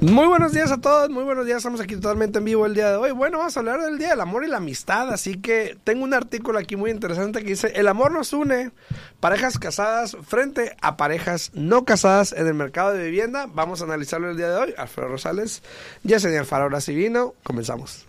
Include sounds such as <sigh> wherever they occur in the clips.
Muy buenos días a todos, muy buenos días, estamos aquí totalmente en vivo el día de hoy. Bueno, vamos a hablar del Día del Amor y la Amistad, así que tengo un artículo aquí muy interesante que dice, el amor nos une, parejas casadas frente a parejas no casadas en el mercado de vivienda. Vamos a analizarlo el día de hoy. Alfredo Rosales, Yesenia Alfaro, ahora sí vino, comenzamos.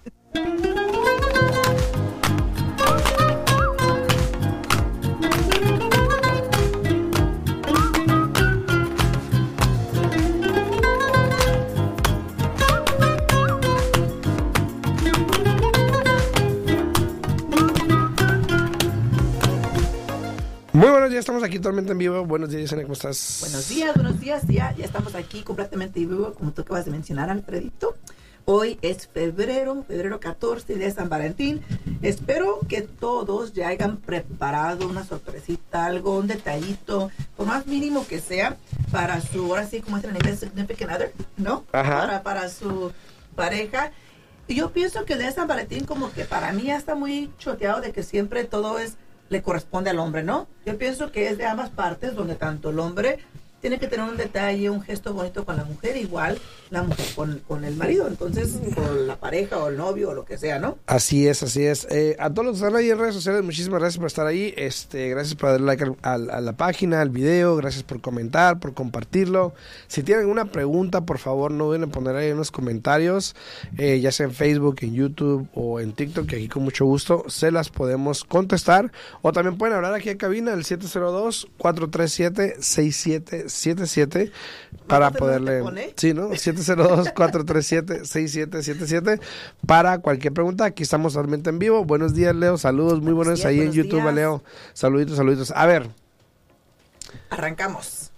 Muy buenos días, estamos aquí totalmente en vivo. Buenos días, Yesenia, ¿cómo estás? Buenos días, buenos días. Ya, ya estamos aquí completamente en vivo, como tú acabas de mencionar, Alfredito. Hoy es febrero, febrero 14 de San Valentín. Espero que todos ya hayan preparado una sorpresita, algo, un detallito, por más mínimo que sea, para su, ahora sí, como es en inglés, significant other, ¿no? Ajá. Para, para su pareja. Y yo pienso que el día de San Valentín como que para mí ya está muy choteado de que siempre todo es le corresponde al hombre, ¿no? Yo pienso que es de ambas partes, donde tanto el hombre tiene que tener un detalle, un gesto bonito con la mujer, igual la mujer con, con el marido, entonces, con la pareja o el novio o lo que sea, ¿no? Así es, así es. Eh, a todos los que están ahí en redes sociales, muchísimas gracias por estar ahí. Este, gracias por darle like al- a la página, al video, gracias por comentar, por compartirlo. Si tienen alguna pregunta, por favor, no duden en poner ahí en los comentarios, eh, ya sea en Facebook, en YouTube o en TikTok, que aquí con mucho gusto se las podemos contestar. O también pueden hablar aquí en cabina al 702-437-6777 para ¿Cuánto número te poderle... pone? Sí, ¿no? <laughs> 702-437-6777 para cualquier pregunta. Aquí estamos totalmente en vivo. Buenos días, Leo. Saludos, muy buenos días, ahí en YouTube, días. Leo. Saluditos, saluditos. A ver, Arrancamos.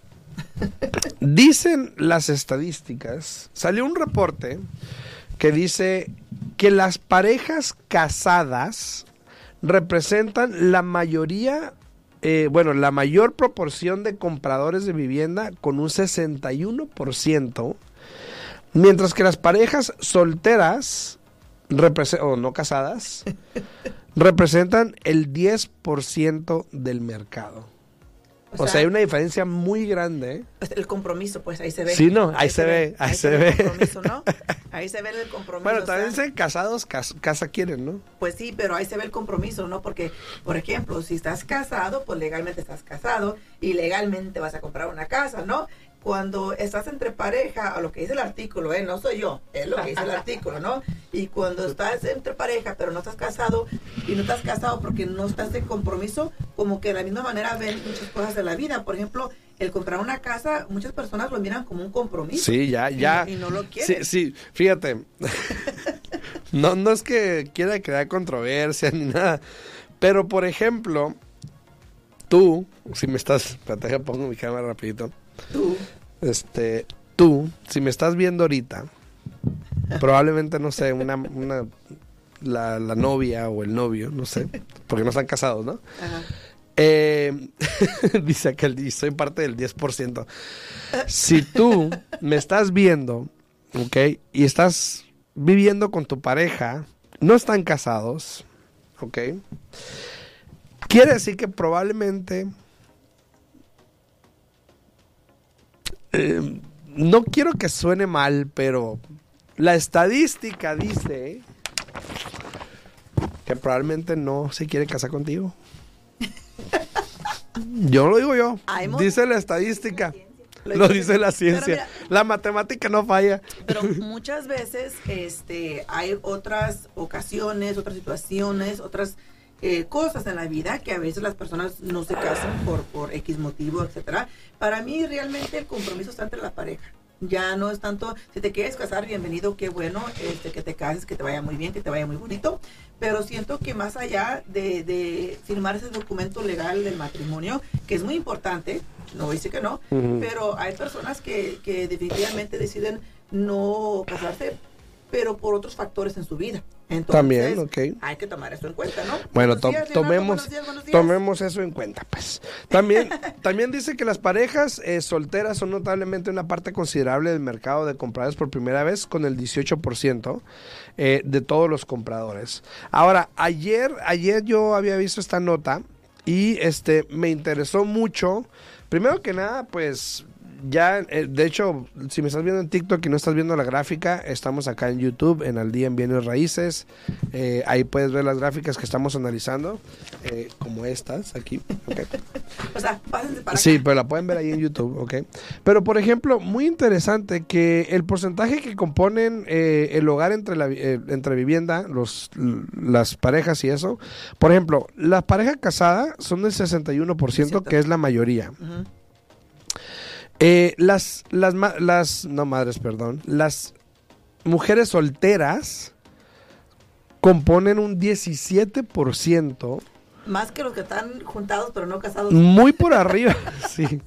<laughs> dicen las estadísticas, salió un reporte que dice que las parejas casadas representan la mayoría, eh, bueno, la mayor proporción de compradores de vivienda con un 61%, mientras que las parejas solteras o no casadas <laughs> representan el 10% del mercado. O sea, hay una diferencia muy grande. el compromiso, pues ahí se ve. Sí, no, ahí se ve, ahí se ve. el compromiso, ¿no? <laughs> Ahí se ve el compromiso. Bueno, sea, también se casados, cas- casa quieren, ¿no? Pues sí, pero ahí se ve el compromiso, ¿no? Porque, por ejemplo, si estás casado, pues legalmente estás casado y legalmente vas a comprar una casa, ¿no? Cuando estás entre pareja, a lo que dice el artículo, ¿eh? No soy yo, es lo que dice el <laughs> artículo, ¿no? Y cuando estás entre pareja, pero no estás casado, y no estás casado porque no estás en compromiso, como que de la misma manera ven muchas cosas de la vida. Por ejemplo, el comprar una casa, muchas personas lo miran como un compromiso. Sí, ya, ya. Y, no lo Sí, quieren. sí, fíjate. <laughs> no, no es que quiera crear controversia ni nada. Pero, por ejemplo, tú, si me estás. Espérate, pongo mi cámara rapidito. Tú, Este, tú, si me estás viendo ahorita, probablemente, no sé, una, una la, la novia o el novio, no sé, porque no están casados, ¿no? ajá. Eh, <laughs> dice aquel, y soy parte del 10%. Si tú me estás viendo, ¿ok? Y estás viviendo con tu pareja, no están casados, ¿ok? Quiere decir que probablemente... eh, no quiero que suene mal, pero la estadística dice que probablemente no se quiere casar contigo. <laughs> Yo lo digo yo. Dice la estadística. Lo dice- la ciencia. mira- La matemática no falla. Pero muchas veces este, hay otras ocasiones, otras situaciones, otras eh, cosas en la vida que a veces las personas no se casan por, por X motivo, etcétera. Para mí realmente el compromiso está entre la pareja. Ya no es tanto, si te quieres casar, bienvenido, qué bueno, este, que te cases, que te vaya muy bien, que te vaya muy bonito. Pero siento que más allá de, de firmar ese documento legal del matrimonio, que es muy importante, no dice que no, pero hay personas que, que definitivamente deciden no casarse, pero por otros factores en su vida. Entonces, También, ok. hay que tomar eso en cuenta, ¿no? Bueno, to- días, Leonardo, tomemos, buenos días, buenos días. tomemos eso en cuenta, pues. También, <laughs> también dice que las parejas eh, solteras son notablemente una parte considerable del mercado de compradores por primera vez, con el 18% eh, de todos los compradores. Ahora, ayer, ayer yo había visto esta nota y este me interesó mucho. Primero que nada, pues ya, eh, de hecho, si me estás viendo en TikTok y no estás viendo la gráfica, estamos acá en YouTube, en Al Día en Bienes Raíces. Eh, ahí puedes ver las gráficas que estamos analizando, eh, como estas aquí. <laughs> O sea, pásense para Sí, acá. pero la pueden ver ahí en YouTube, ¿ok? Pero, por ejemplo, muy interesante que el porcentaje que componen eh, el hogar entre la eh, entre vivienda, los, las parejas y eso, por ejemplo, la pareja casada son del 61%, Cierto. que es la mayoría. Ujú. Eh, las, las, no madres, perdón, las mujeres solteras componen un 17%, Más que los que están juntados pero no casados. muy por <laughs> arriba, sí,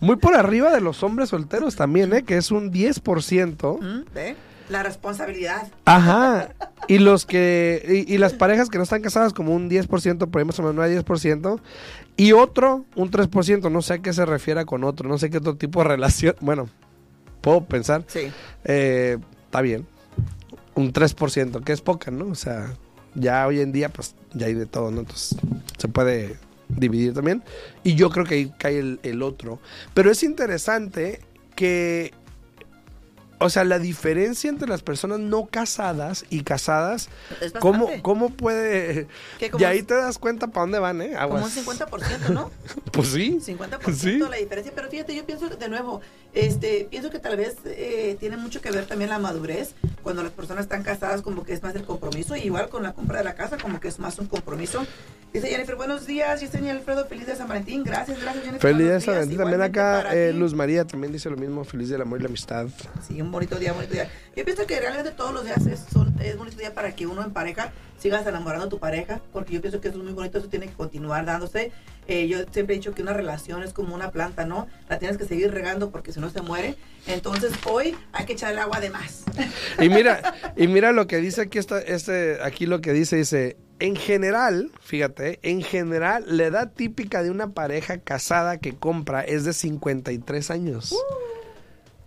muy por arriba de los hombres solteros también, ¿eh? que es un 10%. Ujú, ¿Ve? La responsabilidad. Ajá. Y los que y, y las parejas que no están casadas como un 10%, por ahí más o menos no hay 10%, y otro un 3%, no sé a qué se refiere con otro, no sé qué otro tipo de relación, <laughs> bueno, puedo pensar, Sí. eh, está bien. Un 3%, que es poca, ¿no? O sea, ya hoy en día pues ya hay de todo, ¿no? Entonces se puede dividir también. Y yo creo que ahí cae el, el otro. Pero es interesante que, o sea, la diferencia entre las personas no casadas y casadas, Es ¿cómo, cómo puede...? Y ahí te das cuenta para dónde van, ¿eh? Como un Aguas. 50%, ¿no? <laughs> Pues sí. 50% <laughs> Sí. la diferencia. Pero fíjate, yo pienso de nuevo, este, pienso que tal vez eh, tiene mucho que ver también la madurez. Cuando las personas están casadas, como que es más el compromiso. Y igual con la compra de la casa, como que es más un compromiso. Dice Jennifer, buenos días, Yesenia Alfredo, feliz de San Valentín. Gracias, gracias, Jennifer. Feliz de San. Valentín. También acá eh. Luz María también dice lo mismo. Feliz del amor y la amistad. Sí, un bonito día, bonito día. Yo pienso que realmente todos los días es, son, es bonito día para que uno en pareja sigas enamorando a tu pareja, porque yo pienso que eso es muy bonito, eso tiene que continuar dándose. Eh, yo siempre he dicho que una relación es como una planta, ¿no? La tienes que seguir regando porque si no se muere. Entonces hoy hay que echar el agua de más. Y mira, y mira lo que dice aquí está, este, aquí lo que dice, dice, en general, fíjate, en general, la edad típica de una pareja casada que compra es de 53 años.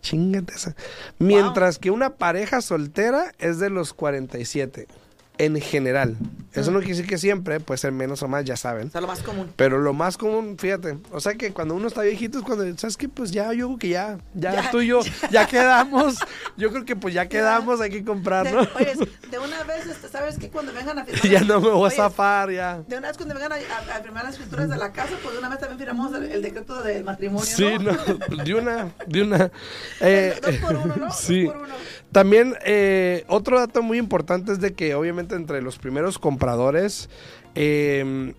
Chingate esa. Mientras que una pareja soltera es de los 47. En general. Eso no quiere decir que siempre, puede ser menos o más, ya saben. O sea, lo más común. Pero lo más común, fíjate, o sea que cuando uno está viejito es cuando, ¿sabes qué? Pues ya, yo creo que ya, ya, Ya. tú y yo, ya quedamos. Yo creo que pues <laughs> ya quedamos, hay que comprar, De, ¿no? oye, de una vez, este, ¿sabes que Cuando vengan a firmar... <laughs> ya no me voy a zafar, ya. De una vez cuando vengan a, a- a firmar las escrituras de la casa, pues de una vez también firmamos el, el decreto del matrimonio, Sí, ¿no? no, de una, de una. <laughs> Eh, Dos por uno, ¿no? Sí. Dos por uno. También eh, otro dato muy importante es de que obviamente entre los primeros compradores eh,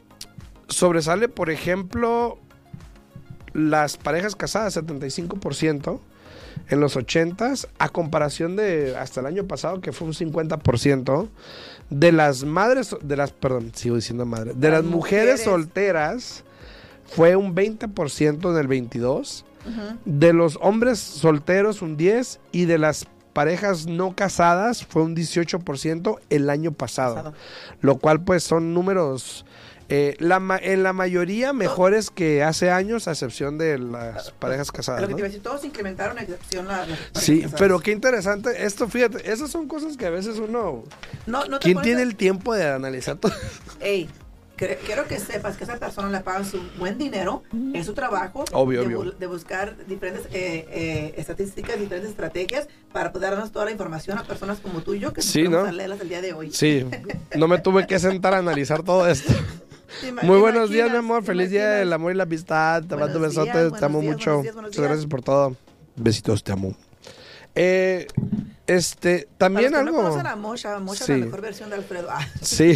sobresale, por ejemplo, las parejas casadas, 75% en los 80s, a comparación de hasta el año pasado, que fue un 50%, de las madres, de las, perdón, sigo diciendo madre, de Las las mujeres, mujeres. solteras fue un 20% en el 22, Ujú. de los hombres solteros un 10 y de las parejas no casadas fue un 18% el año pasado. Pasado. Lo cual pues son números eh, la ma- en la mayoría mejores que hace años, a excepción de las parejas casadas. Lo que te iba a decir, todos incrementaron a excepción la, las Sí, parejas pero casadas. qué interesante. Esto, fíjate, esas son cosas que a veces uno... No, no ¿Quién tiene el tiempo de analizar todo? Ey, quiero que sepas que a esa persona le pagan su buen dinero en su trabajo Obvio, de, obvio. bu- de buscar diferentes eh, eh, estadísticas, diferentes estrategias para poder darnos toda la información a personas como tú y yo que Sí, ¿no? a leerlas el día de hoy. Sí, no me tuve que sentar a analizar todo esto. <laughs> ¿Te ima- Muy buenos días, mi amor. ¿Te Feliz día del amor y la amistad. Te mando besotes. Te amo días, mucho. buenos días, buenos Muchas días. gracias por todo. Besitos, te amo. Eh, este, Para también los que algo. no conocen a Mosha, Mosha Sí. es la mejor versión de Alfredo. Ah, Sí,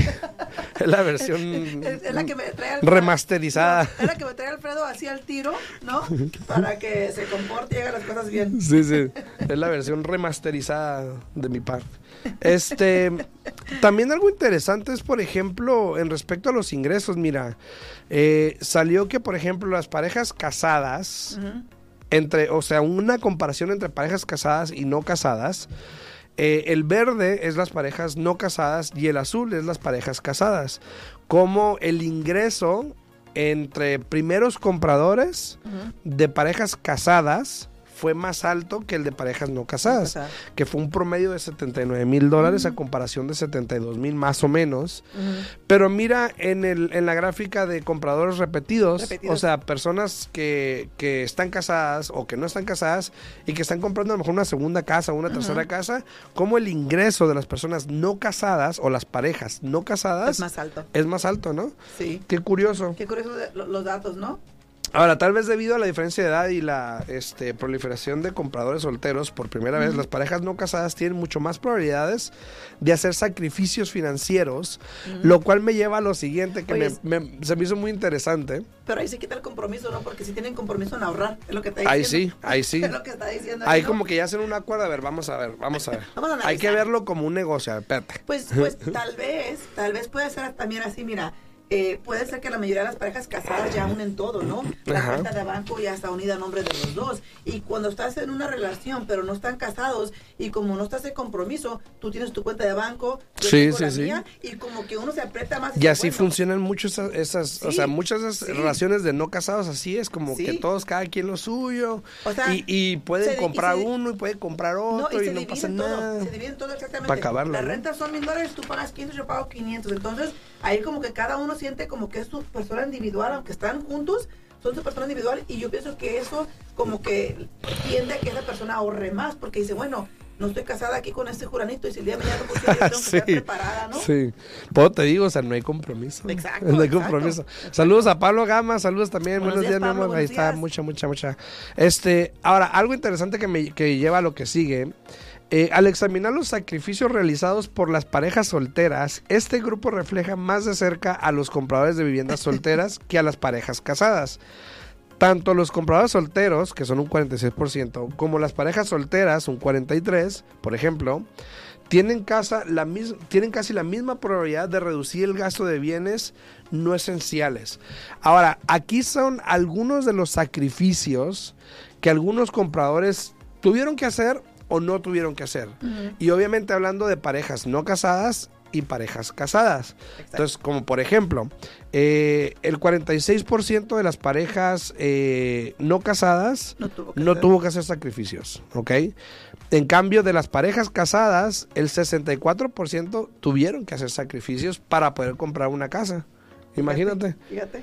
es la versión <laughs> es, es la que me trae al- remasterizada. Es la que me trae Alfredo así al tiro, ¿no? <laughs> Para que se comporte y haga las cosas bien. Sí, sí. Es la versión remasterizada de mi parte. Este, también algo interesante es, por ejemplo, en respecto a los ingresos, mira, eh, salió que, por ejemplo, las parejas casadas, Ujú. Entre, o sea, una comparación entre parejas casadas y no casadas, eh, el verde es las parejas no casadas y el azul es las parejas casadas. Como el ingreso entre primeros compradores de parejas casadas fue más alto que el de parejas no casadas, que fue un promedio de 79 mil dólares a comparación de 72 mil más o menos. Pero mira en, el, en la gráfica de compradores repetidos, Repetidos. o sea, personas que, que están casadas o que no están casadas y que están comprando a lo mejor una segunda casa o una tercera casa, como el ingreso de las personas no casadas o las parejas no casadas Es más alto. es más alto, ¿no? Sí. Qué curioso. Qué curioso los datos, ¿no? Ahora, tal vez debido a la diferencia de edad y la este, proliferación de compradores solteros, por primera vez las parejas no casadas tienen mucho más probabilidades de hacer sacrificios financieros, lo cual me lleva a lo siguiente que Oye, me- me- se me hizo muy interesante. Pero ahí se quita el compromiso, ¿no? Porque si tienen compromiso en ahorrar, es lo que está Ahí diciendo. sí, ahí sí. <laughs> Es lo que está diciendo. Ahí ¿no? como que ya hacen un acuerdo, a ver, vamos a ver, vamos a ver. <laughs> Vamos a Hay que verlo como un negocio, a ver, espérate. Pues, pues <laughs> tal vez, tal vez puede ser también así, mira, eh, puede ser que la mayoría de las parejas casadas ya unen todo, ¿no? La Ajá. cuenta de banco ya está unida a nombre de los dos. Y cuando estás en una relación, pero no están casados, y como no estás en compromiso, tú tienes tu cuenta de banco, yo Sí, tengo sí, la sí. mía, y como que uno se aprieta más. Y así funcionan mucho esas, esas o sea, muchas de esas relaciones de no casados, así es como que todos, cada quien lo suyo, O sea, y, y pueden se di- y comprar se uno y pueden comprar No, otro y y no, pasa todo, nada. se dividen todo exactamente. Pa' acabarla, Las rentas son mil dólares, tú pagas 15, yo pago 500. Entonces, ahí como que cada uno siente como que es su persona individual, aunque están juntos, son su persona individual. Y yo pienso que eso como que tiende a que esa persona ahorre más, porque dice, bueno, no estoy casada aquí con este juranito y si el día de mañana no funciona, yo tengo <laughs> que estar preparada, ¿no? Sí. Pues te digo, o sea, no hay compromiso. <laughs> Exacto, No hay compromiso. exacto. Saludos a Pablo Gama, saludos también. Buenos Buenos, días, días, Pablo. Ahí buenos está, días. mucha, mucha, mucha. Este, ahora, algo interesante que me que lleva a lo que sigue. Eh, al examinar los sacrificios realizados por las parejas solteras, este grupo refleja más de cerca a los compradores de viviendas <laughs> solteras que a las parejas casadas. Tanto los compradores solteros, que son un 46%, como las parejas solteras, un 43%, por ejemplo, tienen, casa, la mis- tienen casi la misma probabilidad de reducir el gasto de bienes no esenciales. Ahora, aquí son algunos de los sacrificios que algunos compradores tuvieron que hacer o no tuvieron que hacer. Y obviamente hablando de parejas no casadas y parejas casadas. Entonces, como por ejemplo, eh, el 46% de las parejas eh, no casadas No tuvo que no hacer. tuvo que hacer sacrificios, ¿ok? En cambio, de las parejas casadas, el 64% tuvieron que hacer sacrificios para poder comprar una casa. Imagínate. Fíjate.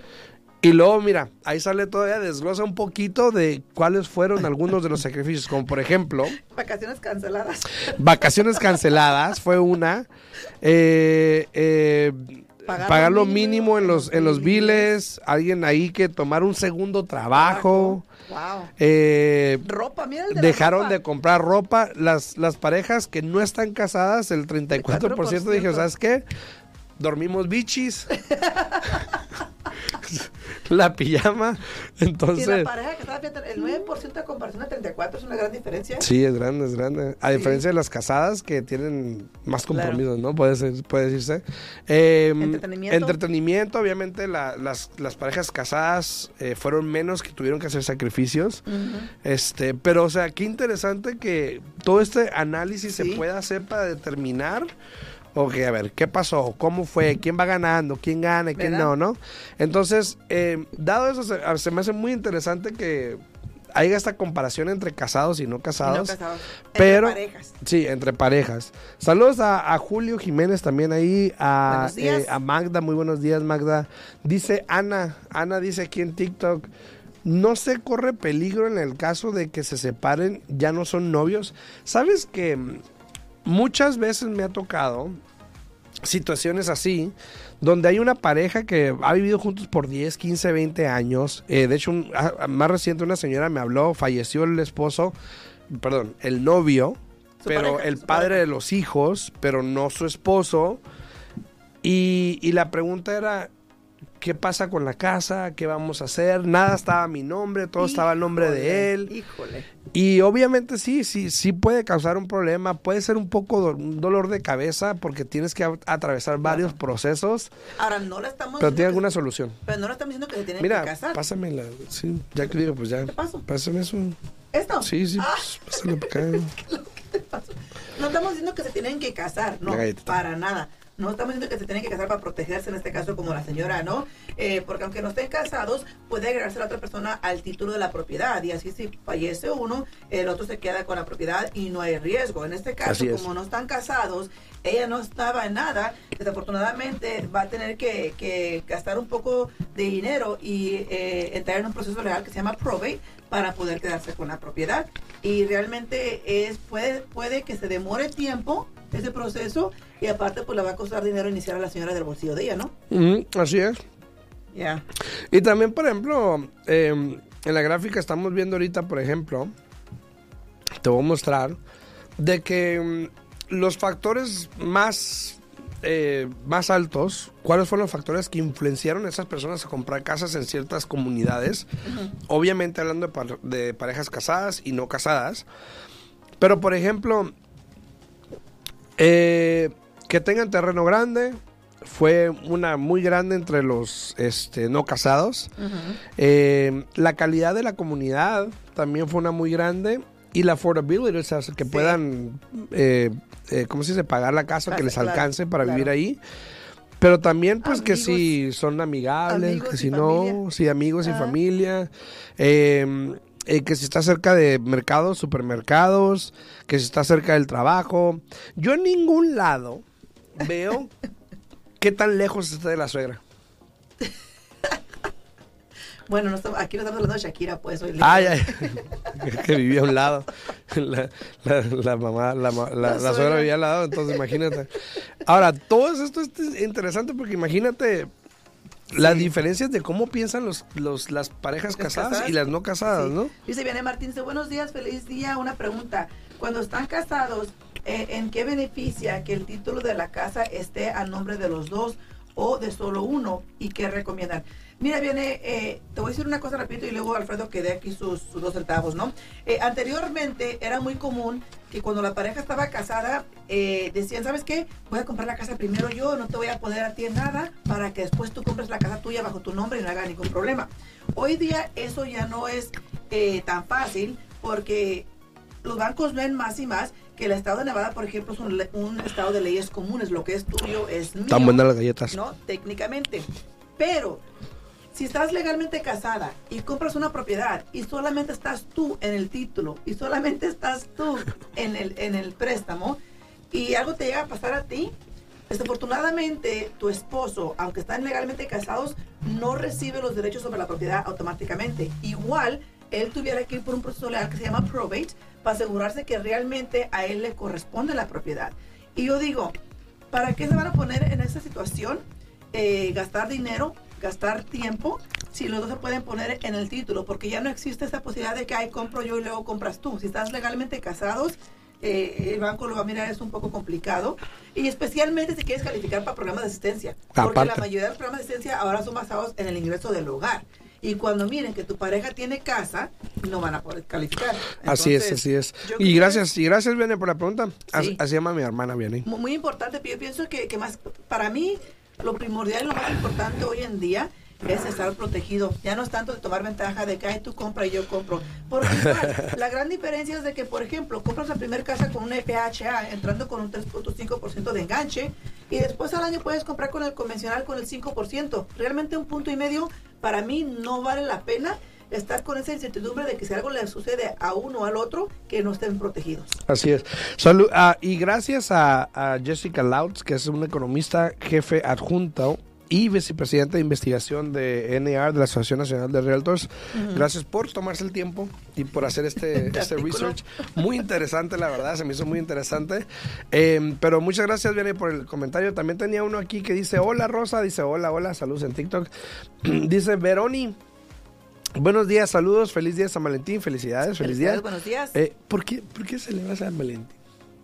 Y luego, mira, ahí sale todavía, desglosa un poquito de cuáles fueron <laughs> algunos de los sacrificios, como por ejemplo, Vacaciones canceladas. vacaciones canceladas fue una, eh, eh, Pagar pagar, lo mínimo en los, en los biles, alguien ahí que tomar un segundo trabajo, Wow. eh, Ropa, mira el de dejaron ropa. de comprar ropa. Las, las parejas que no están casadas, el 34% dijeron, ¿sabes qué? Dormimos bichis. <laughs> la pijama. Y la Entonces, pareja que estaba, el 9% de comparación al 34 es una gran diferencia. sí, es grande, es grande. A diferencia de las casadas que tienen más Claro. compromisos, ¿no? Puede, ser, puede decirse. Eh, Entretenimiento. entretenimiento, obviamente la- las, las parejas casadas eh, fueron menos que tuvieron que hacer sacrificios. Este, pero o sea, qué interesante que todo este análisis Sí. se pueda hacer para determinar, ok, a ver, ¿qué pasó? ¿Cómo fue? ¿Quién va ganando? ¿Quién gana? ¿Quién ¿Verdad? no? ¿No? Entonces, eh, dado eso, se, se me hace muy interesante que haya esta comparación entre casados y no Y no casados. casados. Entre pero- parejas. Sí, entre parejas. Saludos a, a Julio Jiménez también ahí, a, eh, a Magda, muy buenos días Magda. Dice Ana, Ana dice aquí en TikTok, no se corre peligro en el caso de que se separen, ya no son novios. ¿Sabes que mm, muchas veces me ha tocado situaciones así, donde hay una pareja que ha vivido juntos por 10, 15, 20 años. Eh, de hecho, un- ah, más reciente una señora me habló, falleció el esposo, perdón, el novio, pero pareja, el padre pareja. de los hijos, pero no su esposo. Y, y la pregunta era, ¿qué pasa con la casa? ¿Qué vamos a hacer? Nada estaba a mi nombre, todo estaba el nombre de él. Híjole. Y obviamente sí, sí, sí puede causar un problema, puede ser un poco do- un dolor de cabeza porque tienes que atravesar varios procesos, Ahora, no le estamos pero tiene alguna solución. Pero no le estamos diciendo que se tienen Mira, que casar. pásame la, sí, ya que digo, pues ya, ¿Qué pasó? pásame eso. ¿Esto? Sí, sí, Ah, pues, para acá. <laughs> ¿Qué te pasó? No estamos diciendo que se tienen que casar, no, para nada. No estamos diciendo que se tienen que casar para protegerse, en este caso como la señora, ¿no? Eh, porque aunque no estén casados, puede agregarse la otra persona al título de la propiedad y así si fallece uno, el otro se queda con la propiedad y no hay riesgo. En este caso, como no están casados, ella no estaba en nada, desafortunadamente va a tener que, gastar un poco de dinero y eh, entrar en un proceso legal que se llama probate para poder quedarse con la propiedad. Y realmente es puede, puede que se demore tiempo ese proceso y aparte pues le va a costar dinero iniciar a la señora del bolsillo de ella, ¿no? así es. Ya. Y también, por ejemplo, em, en la gráfica estamos viendo ahorita, por ejemplo, te voy a mostrar, de que em, los factores más, eh, más altos, ¿cuáles fueron los factores que influenciaron a esas personas a comprar casas en ciertas comunidades? Obviamente hablando de, parejas casadas y no casadas. Pero, por ejemplo, eh, que tengan terreno grande, fue una muy grande entre los este, no casados. Eh, la calidad de la comunidad también fue una muy grande. Y la affordability, o sea, que puedan eh, eh, ¿cómo se dice? Pagar la casa, que les alcance para vivir ahí. Pero también, pues, que si son amigables, que si no, si amigos y familia. Em, eh, que si está cerca de mercados, supermercados, que si está cerca del trabajo. Yo en ningún lado veo <laughs> qué tan lejos está de la suegra. <laughs> Bueno, no estamos, aquí no estamos hablando de Shakira, pues. Hoy ay, ay, <laughs> que vivía a un lado. La, la, mamá, la, la, suegra vivía al lado, entonces imagínate. Ahora, todo esto es interesante porque imagínate las diferencias de cómo piensan los, los las parejas casadas, y las no casadas, ¿no? Dice Viene Martín, dice, buenos días, feliz día. Una pregunta. Cuando están casados, eh, ¿en qué beneficia que el título de la casa esté a nombre de los dos o de solo uno? ¿Y qué recomiendan? Mira, viene, eh, te voy a decir una cosa rapidito y luego Alfredo que dé aquí sus, dos centavos, ¿no? Eh, anteriormente era muy común que cuando la pareja estaba casada eh, decían, ¿sabes qué? Voy a comprar la casa primero yo, no te voy a poner a ti nada para que después tú compres la casa tuya bajo tu nombre y no haga ningún problema. Hoy día eso ya no es tan fácil porque los bancos ven más y más que el estado de Nevada, por ejemplo, es un, un estado de leyes comunes, lo que es tuyo es mío. Están buenas las galletas. No, técnicamente. Pero si estás legalmente casada y compras una propiedad y solamente estás tú en el título y solamente estás tú en el, en el préstamo y algo te llega a pasar a ti, desafortunadamente tu esposo, aunque están legalmente casados, no recibe los derechos sobre la propiedad automáticamente. Igual, él tuviera que ir por un proceso legal que se llama probate para asegurarse que realmente a él le corresponde la propiedad. Y yo digo, ¿para qué se van a poner en esa situación? Eh, gastar dinero gastar tiempo si los dos se pueden poner en el título, porque ya no existe esa posibilidad de que, ay, compro yo y luego compras tú. Si estás legalmente casados, eh, el banco lo va a mirar, es un poco complicado. Y especialmente si quieres calificar para programas de asistencia, porque la mayoría de los programas de asistencia ahora son basados en el ingreso del hogar. Y cuando miren que tu pareja tiene casa, no van a poder calificar. así es, así es. Y gracias, y gracias, Viene, por la pregunta. Así, llama mi hermana, Viene. Muy, importante, pero yo pienso que, que más, para mí, lo primordial y lo más importante hoy en día es estar protegido. Ya no es tanto de tomar ventaja de que Ay, tú compras y yo compro. Porque <laughs> la gran diferencia es de que, por ejemplo, compras la primera casa con un FHA entrando con un 3.5% de enganche y después al año puedes comprar con el convencional con el 5%. Realmente un punto y medio para mí no vale la pena estar con esa incertidumbre de que si algo le sucede a uno o al otro, que no estén protegidos. Así es. Salud, ah, y gracias a, Jessica Lauts, que es una economista jefe adjunto y vicepresidenta de investigación de NAR, de la Asociación Nacional de Realtors. Gracias por tomarse el tiempo y por hacer este, <laughs> este research. Muy interesante, la verdad, se me hizo muy interesante. Em, pero muchas gracias, Viene, por el comentario. También tenía uno aquí que dice, hola Rosa, dice, hola, hola, saludos en TikTok. <clears throat> dice, Veroni, Buenos días, saludos, feliz día San Valentín, felicidades, feliz día. Buenos días. Eh, ¿por, qué, ¿Por qué celebra San Valentín?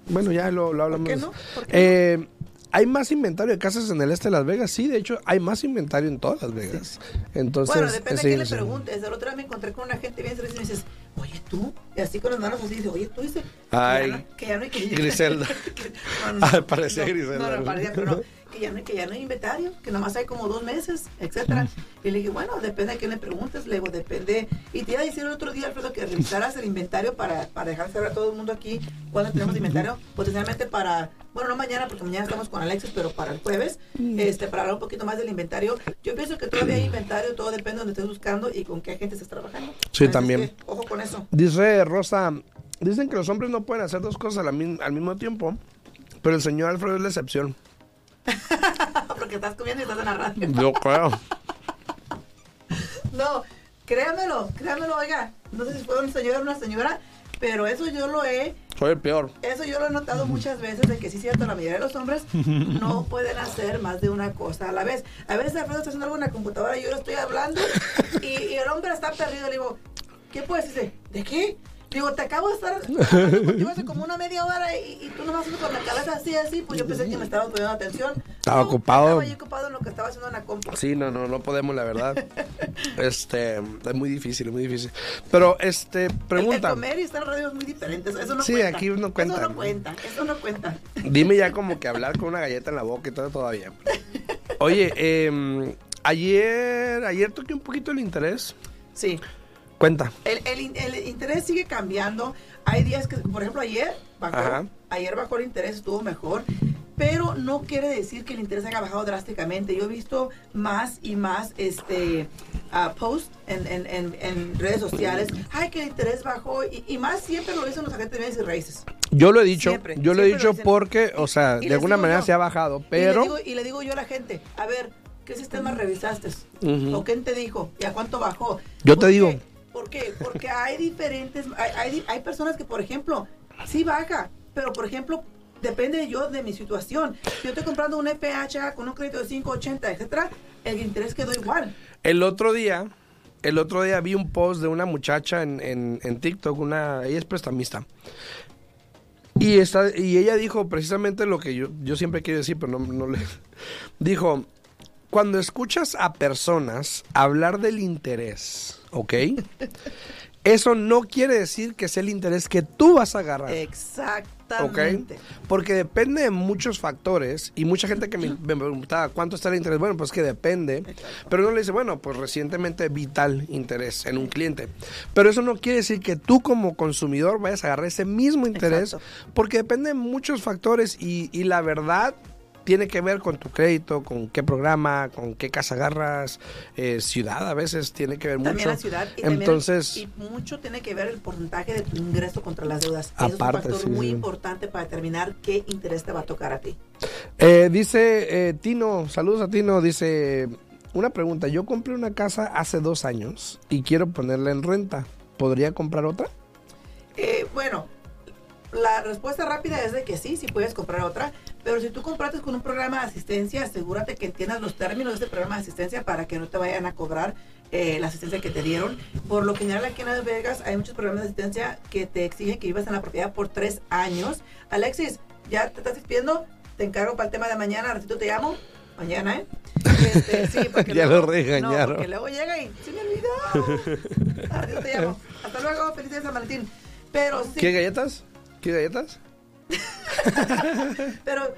Bueno, ya lo, lo hablamos. ¿Por qué no? eh, ¿Hay más inventario de casas en el este de Las Vegas? Sí, de hecho, hay más inventario en todas Las Vegas. Entonces, bueno, depende de quién le preguntes. El otro día me encontré con una gente bien y me dices, oye, tú. Y así con las manos así, dice, oye, tú dices. Ay, que ya no, hay que Griselda. <laughs> no, no, parecía Griselda. No, no, parecía, pero no que ya no, que ya no hay inventario, que nomás hay como dos meses, etcétera. Y le dije, bueno, depende de quién le preguntes, le digo, depende. Y te iba a decir el otro día, Alfredo, que revisaras el inventario para, para dejar saber a todo el mundo aquí cuándo tenemos inventario, potencialmente para, bueno, no mañana, porque mañana estamos con Alexis, pero para el jueves, este, para hablar un poquito más del inventario. Yo pienso que todavía hay inventario, todo depende de donde estés buscando y con qué gente estés trabajando. Sí, Así también. que, ojo con eso. Dice Rosa, dicen que los hombres no pueden hacer dos cosas al mismo tiempo, pero el señor Alfredo es la excepción. <laughs> porque estás comiendo y estás en la radio. Yo creo. No, créamelo, créamelo, oiga. No sé si fue un señor o una señora, pero eso yo lo he, Soy el peor. eso yo lo he notado muchas veces de que sí es cierto, la mayoría de los hombres <laughs> no pueden hacer más de una cosa a la vez. A veces Alfredo está haciendo algo en la computadora y yo lo estoy hablando y, y el hombre está perdido. Le digo, ¿qué puedes decir? ¿De qué? Digo, te acabo de estar contigo hace como una media hora y, y tú nomás haciendo con la cabeza así, así, pues yo pensé que me estabas poniendo atención. Estaba No, ocupado. Estaba ocupado en lo que estaba haciendo en la compu. Sí, no, no, no podemos, la verdad. Este, es muy difícil, es muy difícil. Pero, este, El, el pregunta. comer y estar en radio es muy diferente. Eso no Sí, cuenta. aquí no cuenta. Eso no cuenta. Eso no cuenta. Dime ya como que hablar con una galleta en la boca y todo todavía. Oye, eh, ayer, ayer toqué un poquito el interés. Sí. Cuenta. El, el, el interés sigue cambiando. Hay días que, por ejemplo, ayer bajó. Ajá. Ayer bajó el interés, estuvo mejor. Pero no quiere decir que el interés haya bajado drásticamente. Yo he visto más y más este ah, posts en, en, en, en redes sociales. Ay, que el interés bajó. Y, y más siempre lo dicen los agentes de bienes y raíces. Yo lo he dicho, Siempre, yo lo he dicho lo porque, o sea, Y de alguna manera yo. se ha bajado, Y pero le, digo, y le digo yo a la gente, a ver, ¿qué sistema revisaste? ¿O quién te dijo? ¿Y a cuánto bajó? Yo te ¿Por digo. ¿Por qué? Porque hay diferentes, hay, hay, hay personas que, por ejemplo, sí baja, pero por ejemplo, depende yo de mi situación. Si yo estoy comprando un FHA con un crédito de 580, etcétera, el interés quedó igual. el otro día, el otro día vi un post de una muchacha en, en, en TikTok, una, ella es prestamista. Y, está, y ella dijo precisamente lo que yo, yo siempre quiero decir, pero no, no le... <laughs> Dijo, cuando escuchas a personas hablar del interés, ¿ok? <laughs> Eso no quiere decir que sea el interés que tú vas a agarrar. ¿Ok? Exactamente. Porque depende de muchos factores y mucha gente que me, me preguntaba cuánto está el interés. Bueno, pues que depende. Pero uno le dice, bueno, pues recientemente vi tal interés en un cliente. Pero eso no quiere decir que tú como consumidor vayas a agarrar ese mismo interés Exacto. porque depende de muchos factores y, y la verdad tiene que ver con tu crédito, con qué programa, con qué casa agarras, eh, ciudad a veces tiene que ver También mucho. la ciudad y también Entonces, el- y mucho tiene que ver el porcentaje de tu ingreso contra las deudas. Aparte, es un factor sí, muy sí. importante para determinar qué interés te va a tocar a ti. Eh, dice eh, Tino, saludos a Tino, dice, una pregunta, yo compré una casa hace dos años y quiero ponerla en renta, ¿podría comprar otra? Eh, bueno, la respuesta rápida es de que sí, sí puedes comprar otra, pero si tú compraste con un programa de asistencia, asegúrate que entiendas los términos de ese programa de asistencia para que no te vayan a cobrar eh, la asistencia que te dieron. Por lo general aquí en Las Vegas hay muchos programas de asistencia que te exigen que vivas en la propiedad por tres años. Alexis, ¿ya te estás despidiendo? Te encargo para el tema de mañana, ratito te llamo. Mañana, ¿eh? Este, sí, <laughs> porque Ya luego- lo regañaron. No, porque luego llega y se me olvidó. <laughs> Ratito te llamo. Hasta luego, feliz día de San Valentín. Pero sí. ¿Qué galletas? ¿Qué galletas? <laughs> pero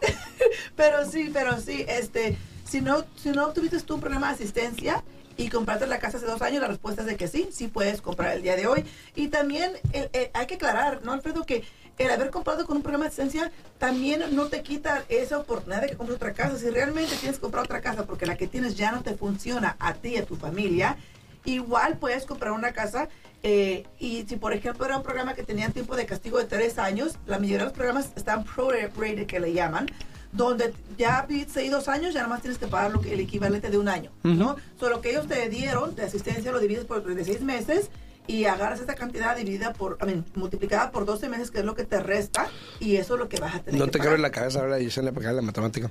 <laughs> pero sí, pero sí, este, si no, si no tuviste tú un programa de asistencia y compraste la casa hace dos años, la respuesta es de que sí, sí puedes comprar el día de hoy. Y también eh, eh, hay que aclarar, ¿no, Alfredo? Que el haber comprado con un programa de asistencia también no te quita esa oportunidad de que compres otra casa. Si realmente tienes que comprar otra casa porque la que tienes ya no te funciona a ti y a tu familia, igual puedes comprar una casa eh, y si por ejemplo era un programa que tenía tiempo de castigo de tres años, la mayoría de los programas están prorated que le llaman, donde ya viviste dos años, ya nada más tienes que pagar lo que, el equivalente de un año, ¿no? Solo lo que ellos te dieron de asistencia lo divides por 36 meses y agarras esta cantidad dividida por, I mean, multiplicada por 12 meses, que es lo que te resta, y eso es lo que vas a tener No que te quiero en la cabeza ahora le pegar la matemática.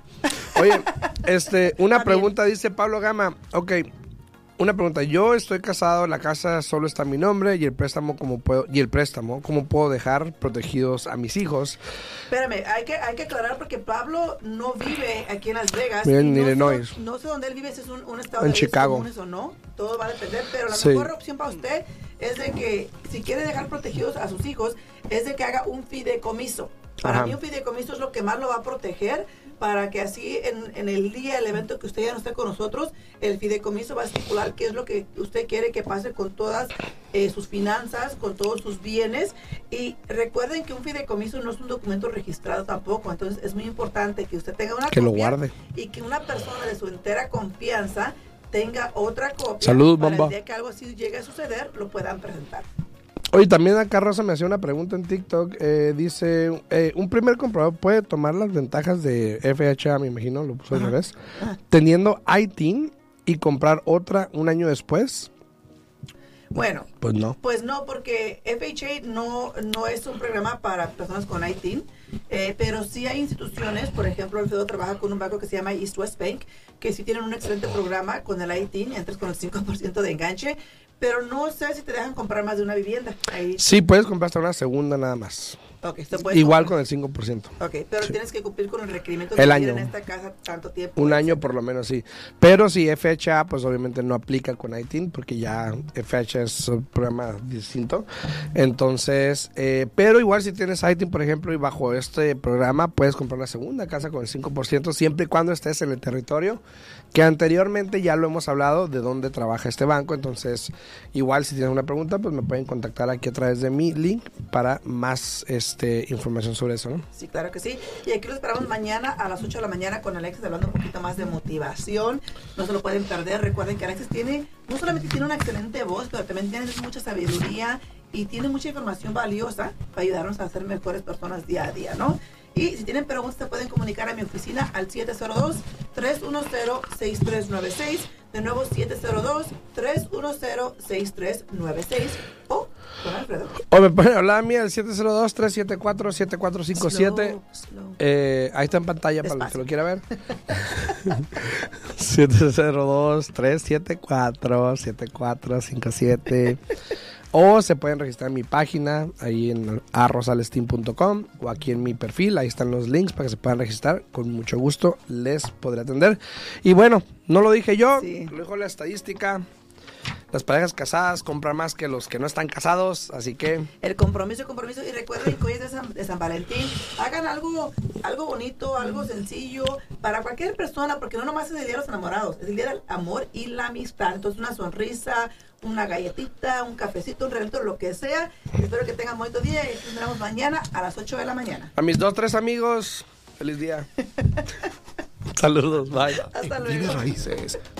Oye, este, una pregunta dice Pablo Gama. Ok, una pregunta. Yo estoy casado, la casa solo está mi nombre y el préstamo como puedo y el préstamo cómo puedo dejar protegidos a mis hijos. Espérame, hay que, hay que aclarar porque Pablo no vive aquí en Las Vegas. Vive en y no Illinois. Sé, no sé dónde él vive, si es un, un estado En de Chicago. comunes o no. Todo va a depender, pero la Sí. mejor opción para usted es de que si quiere dejar protegidos a sus hijos, es de que haga un fideicomiso. Para Ajá. mí un fideicomiso es lo que más lo va a proteger para que así en, en el día del evento que usted ya no esté con nosotros, el fideicomiso va a estipular qué es lo que usted quiere que pase con todas eh, sus finanzas, con todos sus bienes. Y recuerden que un fideicomiso no es un documento registrado tampoco, entonces es muy importante que usted tenga una Que lo copia guarde. y que una persona de su entera confianza tenga otra copia Salud, para el día que algo así llegue a suceder, lo puedan presentar. Oye, también acá Rosa me hacía una pregunta en TikTok. eh, dice, eh, un primer comprador puede tomar las ventajas de FHA, me imagino, lo puso al revés, teniendo ITIN y comprar otra un año después. Bueno, Pues no. Pues no, porque FHA no, no es un programa para personas con ITIN, eh, pero sí hay instituciones, por ejemplo, Alfredo trabaja con un banco que se llama East West Bank, que sí tienen un excelente programa con el ITIN, entras con el 5% de enganche, pero no sé si te dejan comprar más de una vivienda. Sí, puedes comprar hasta una segunda nada más. Ok, se puede Igual con el 5%. Ok, pero tienes que cumplir con el requerimiento El de año. en esta casa tanto tiempo. Un año por lo menos, sí. Pero si FHA, pues obviamente no aplica con ITIN, porque ya FHA es un programa distinto. Entonces, eh, pero igual si tienes ITIN, por ejemplo, y bajo este programa, puedes comprar la segunda casa con el 5%, siempre y cuando estés en el territorio, que anteriormente ya lo hemos hablado de dónde trabaja este banco. Entonces, igual si tienen una pregunta, pues me pueden contactar aquí a través de mi link para más este, información sobre eso, ¿no? Sí, claro que sí. Y aquí lo esperamos mañana a las 8 de la mañana con Alexis hablando un poquito más de motivación. No se lo pueden perder. Recuerden que Alexis tiene, no solamente tiene una excelente voz, pero también tiene mucha sabiduría y tiene mucha información valiosa para ayudarnos a ser mejores personas día a día, ¿no? Y si tienen preguntas, se pueden comunicar a mi oficina al 702-310-6396. De nuevo, 702-310-6396. O me pueden hablar a mí al 702-374-7457. Slow, slow. Eh, ahí está en pantalla para el que lo quiera ver. <laughs> 702-374-7457. o se pueden registrar en mi página, ahí en arrosalestin.com o aquí en mi perfil. Ahí están los links para que se puedan registrar. Con mucho gusto les podré atender. Y bueno, no lo dije yo, Sí. lo dijo la estadística. Las parejas casadas compran más que los que no están casados, así que El compromiso, el compromiso. Y recuerden que hoy es de San, de San Valentín. Hagan algo, algo bonito, algo sencillo para cualquier persona, porque no nomás es el día de los enamorados, es el día del amor y la amistad. Entonces, una sonrisa, una galletita, un cafecito, un regalito, lo que sea. Espero que tengan bonito día y nos tendremos mañana a las 8 de la mañana. a mis dos, tres amigos, feliz día. <laughs> Saludos, bye. Hasta luego. Raíces,